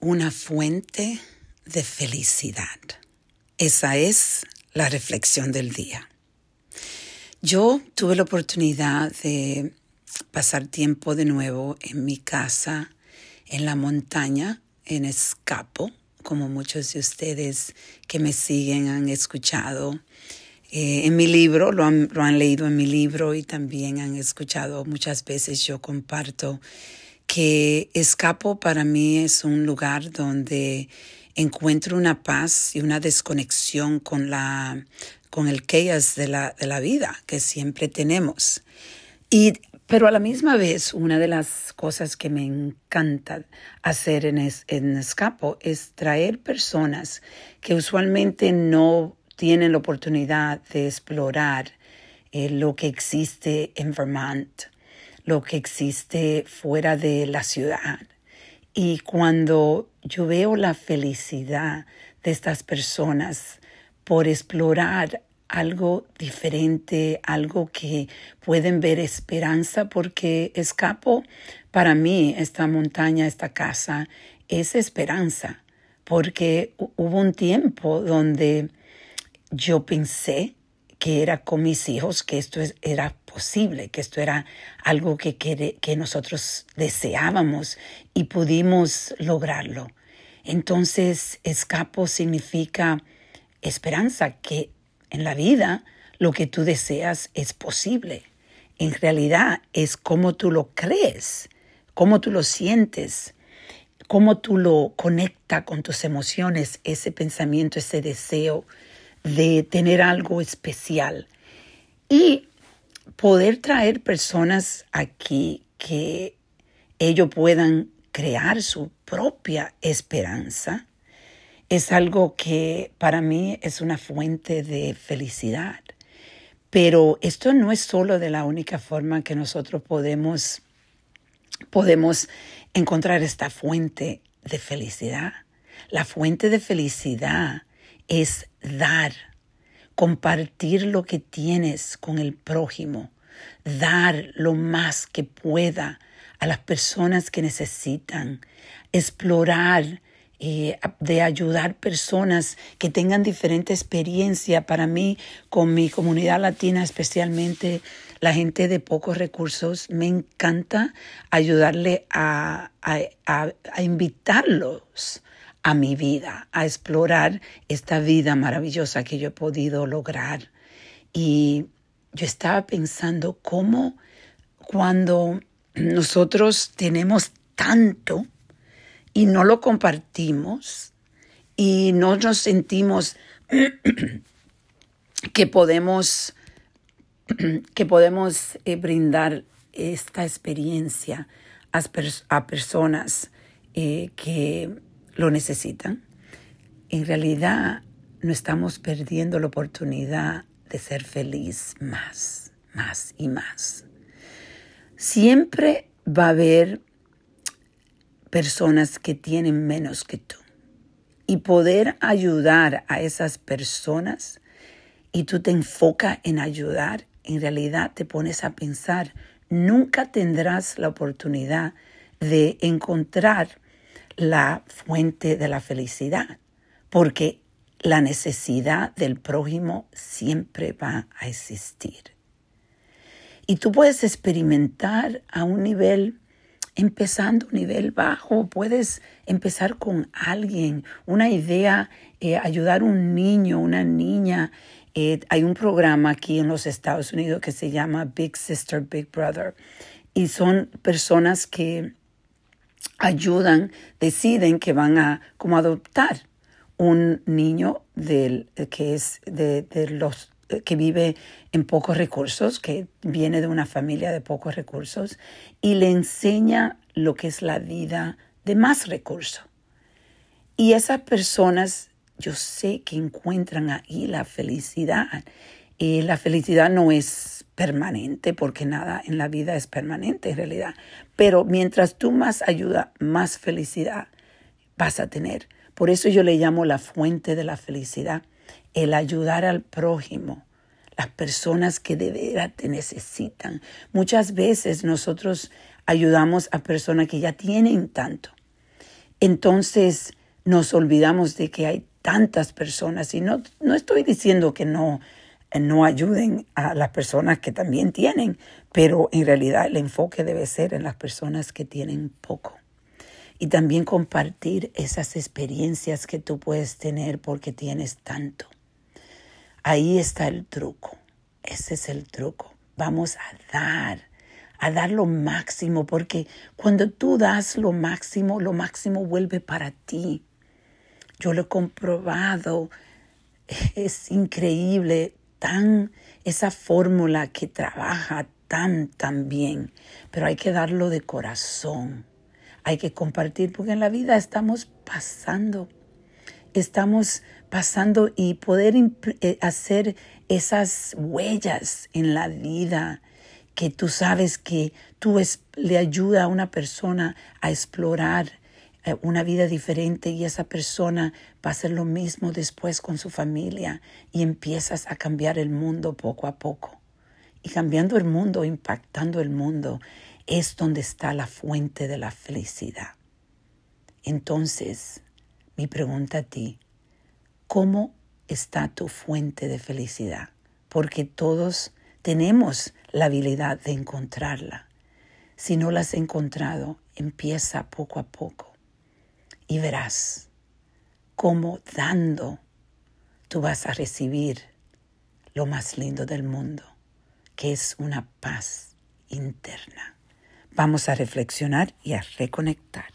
una fuente de felicidad. Esa es la reflexión del día. Yo tuve la oportunidad de pasar tiempo de nuevo en mi casa, en la montaña, en Escapo, como muchos de ustedes que me siguen han escuchado. Eh, en mi libro, lo han, lo han leído en mi libro y también han escuchado muchas veces yo comparto que Escapo para mí es un lugar donde encuentro una paz y una desconexión con la con el chaos de la, de la vida que siempre tenemos. Y, pero a la misma vez, una de las cosas que me encanta hacer en, en Escapo es traer personas que usualmente no tienen la oportunidad de explorar eh, lo que existe en Vermont lo que existe fuera de la ciudad. Y cuando yo veo la felicidad de estas personas por explorar algo diferente, algo que pueden ver esperanza, porque escapo, para mí, esta montaña, esta casa, es esperanza, porque hubo un tiempo donde yo pensé que era con mis hijos, que esto era posible, que esto era algo que, que, nosotros deseábamos y pudimos lograrlo. Entonces, escapo significa esperanza, que en la vida lo que tú deseas es posible. En realidad es como tú lo crees, cómo tú lo sientes, cómo tú lo conectas con tus emociones, ese pensamiento, ese deseo de tener algo especial y poder traer personas aquí que ellos puedan crear su propia esperanza es algo que para mí es una fuente de felicidad. Pero esto no es solo de la única forma que nosotros podemos, podemos encontrar esta fuente de felicidad. La fuente de felicidad es dar, compartir lo que tienes con el prójimo, dar lo más que pueda a las personas que necesitan, explorar eh, de ayudar personas que tengan diferente experiencia. Para mí, con mi comunidad latina, especialmente la gente de pocos recursos, me encanta ayudarle a, a, a invitarlos a mi vida, a explorar esta vida maravillosa que yo he podido lograr. Y yo estaba pensando cómo cuando nosotros tenemos tanto y no lo compartimos y no nos sentimos que podemos que podemos eh, brindar esta experiencia a, personas eh, que lo necesitan, en realidad no estamos perdiendo la oportunidad de ser feliz más, más y más. Siempre va a haber personas que tienen menos que tú. Y poder ayudar a esas personas y tú te enfocas en ayudar, en realidad te pones a pensar, nunca tendrás la oportunidad de encontrar la fuente de la felicidad, porque la necesidad del prójimo siempre va a existir. Y tú puedes experimentar a un nivel, empezando a un nivel bajo, puedes empezar con alguien, una idea, eh, ayudar a un niño, una niña. Eh, hay un programa aquí en los Estados Unidos que se llama Big Sister, Big Brother. Y son personas que ayudan, deciden que van a como adoptar un niño del, que es de, los que vive en pocos recursos, que viene de una familia de pocos recursos, y le enseña lo que es la vida de más recursos. Y esas personas, yo sé que encuentran ahí la felicidad. Y la felicidad no es permanente, porque nada en la vida es permanente en realidad. Pero mientras tú más ayuda, más felicidad vas a tener. Por eso yo le llamo la fuente de la felicidad, el ayudar al prójimo, las personas que de verdad te necesitan. Muchas veces nosotros ayudamos a personas que ya tienen tanto entonces nos olvidamos de que hay tantas personas y no, no estoy diciendo que no, no ayuden a las personas que también tienen, pero en realidad el enfoque debe ser en las personas que tienen poco. Y también compartir esas experiencias que tú puedes tener porque tienes tanto. Ahí está el truco. Ese es el truco. Vamos a dar, a dar lo máximo, porque cuando tú das lo máximo, lo máximo vuelve para ti. Yo lo he comprobado. Es increíble tan esa fórmula que trabaja tan tan bien, pero hay que darlo de corazón. Hay que compartir porque en la vida estamos pasando. Estamos pasando y poder eh, hacer esas huellas en la vida que tú sabes que tú le ayuda a una persona a explorar una vida diferente y esa persona va a hacer lo mismo después con su familia y empiezas a cambiar el mundo poco a poco. Y cambiando el mundo, impactando el mundo, es donde está la fuente de la felicidad. Entonces, mi pregunta a ti, ¿cómo está tu fuente de felicidad? Porque todos tenemos la habilidad de encontrarla. Si no la has encontrado, empieza poco a poco y verás cómo dando tú vas a recibir lo más lindo del mundo, que es una paz interna. Vamos a reflexionar y a reconectar.